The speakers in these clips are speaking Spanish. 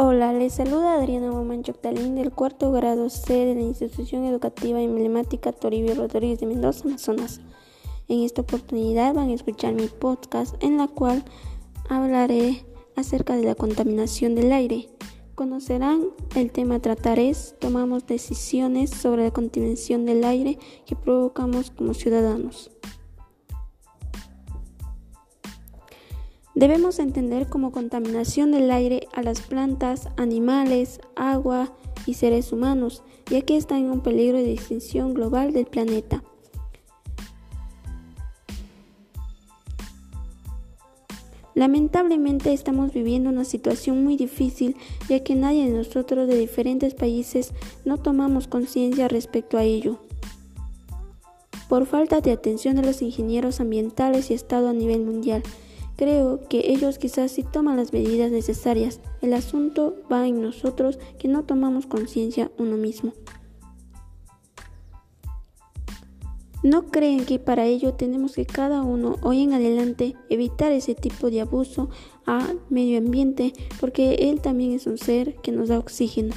Hola, les saluda Adriana Guamán Choctalín del cuarto grado C de la Institución Educativa Emblemática Toribio Rodríguez de Mendoza, Amazonas. En esta oportunidad van a escuchar mi podcast en la cual hablaré acerca de la contaminación del aire. Conocerán el tema a tratar es tomamos decisiones sobre la contaminación del aire que provocamos como ciudadanos. Debemos entender como contaminación del aire a las plantas, animales, agua y seres humanos, ya que están en un peligro de extinción global del planeta. Lamentablemente estamos viviendo una situación muy difícil ya que nadie de nosotros de diferentes países no tomamos conciencia respecto a ello. Por falta de atención de los ingenieros ambientales y Estado a nivel mundial, Creo que ellos quizás sí toman las medidas necesarias. El asunto va en nosotros que no tomamos conciencia uno mismo. ¿No creen que para ello tenemos que cada uno hoy en adelante evitar ese tipo de abuso al medio ambiente porque él también es un ser que nos da oxígeno?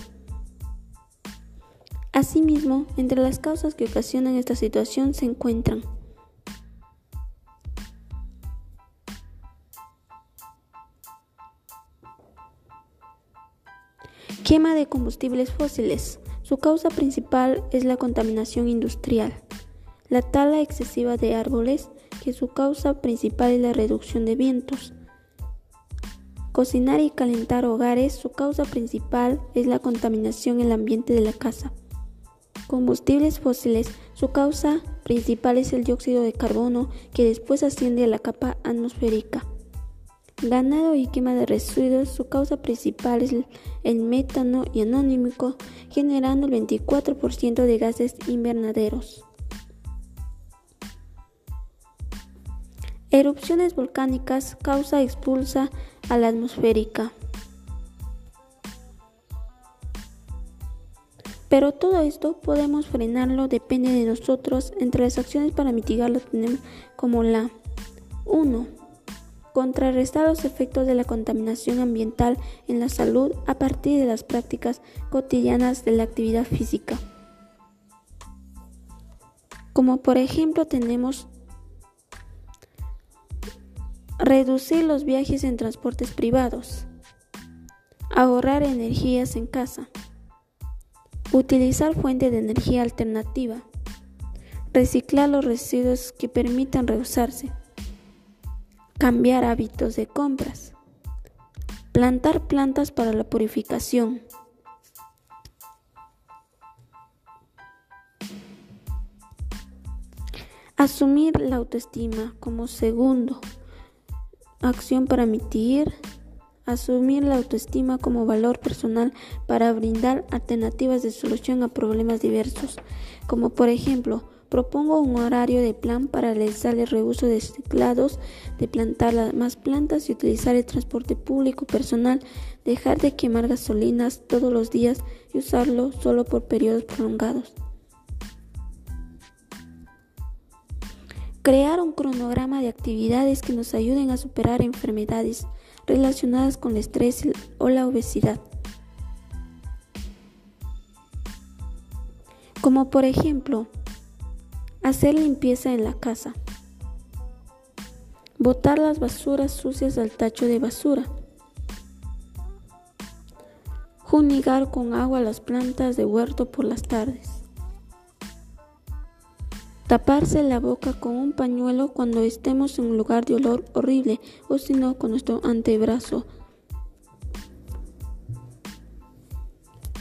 Asimismo, entre las causas que ocasionan esta situación se encuentran Quema de combustibles fósiles. Su causa principal es la contaminación industrial. La tala excesiva de árboles, que su causa principal es la reducción de vientos. Cocinar y calentar hogares, su causa principal es la contaminación en el ambiente de la casa. Combustibles fósiles, su causa principal es el dióxido de carbono que después asciende a la capa atmosférica. Ganado y quema de residuos, su causa principal es el metano y anónimico, generando el 24% de gases invernaderos. Erupciones volcánicas causa expulsa a la atmosférica. Pero todo esto podemos frenarlo, depende de nosotros. Entre las acciones para mitigarlo tenemos como la 1 contrarrestar los efectos de la contaminación ambiental en la salud a partir de las prácticas cotidianas de la actividad física. Como por ejemplo tenemos reducir los viajes en transportes privados, ahorrar energías en casa, utilizar fuente de energía alternativa, reciclar los residuos que permitan reusarse Cambiar hábitos de compras. Plantar plantas para la purificación. Asumir la autoestima como segundo. Acción para mitigar. Asumir la autoestima como valor personal para brindar alternativas de solución a problemas diversos, como por ejemplo Propongo un horario de plan para realizar el reuso de teclados, de plantar más plantas y utilizar el transporte público personal, dejar de quemar gasolinas todos los días y usarlo solo por periodos prolongados. Crear un cronograma de actividades que nos ayuden a superar enfermedades relacionadas con el estrés o la obesidad. Como por ejemplo, Hacer limpieza en la casa. Botar las basuras sucias al tacho de basura. Junigar con agua las plantas de huerto por las tardes. Taparse la boca con un pañuelo cuando estemos en un lugar de olor horrible o si no con nuestro antebrazo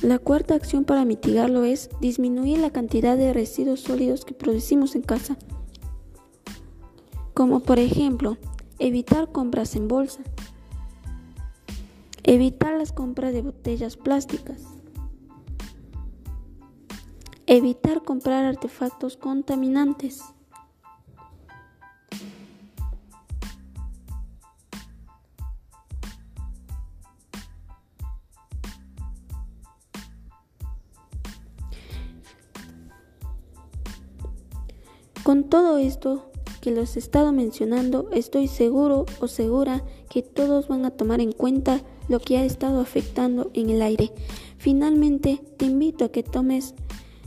La cuarta acción para mitigarlo es disminuir la cantidad de residuos sólidos que producimos en casa, como por ejemplo evitar compras en bolsa, evitar las compras de botellas plásticas, evitar comprar artefactos contaminantes. Con todo esto que los he estado mencionando, estoy seguro o segura que todos van a tomar en cuenta lo que ha estado afectando en el aire. Finalmente, te invito a que tomes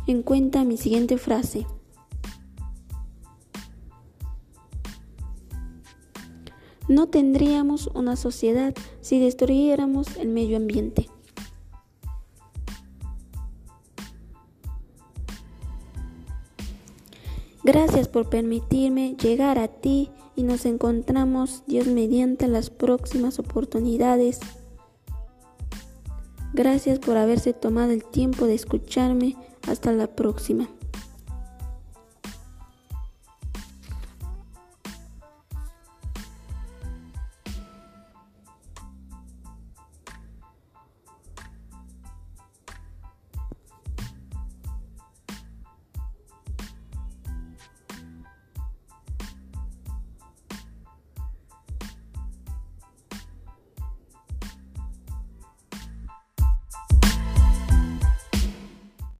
en cuenta mi siguiente frase. No tendríamos una sociedad si destruyéramos el medio ambiente. Gracias por permitirme llegar a ti y nos encontramos, Dios mediante, las próximas oportunidades. Gracias por haberse tomado el tiempo de escucharme. Hasta la próxima.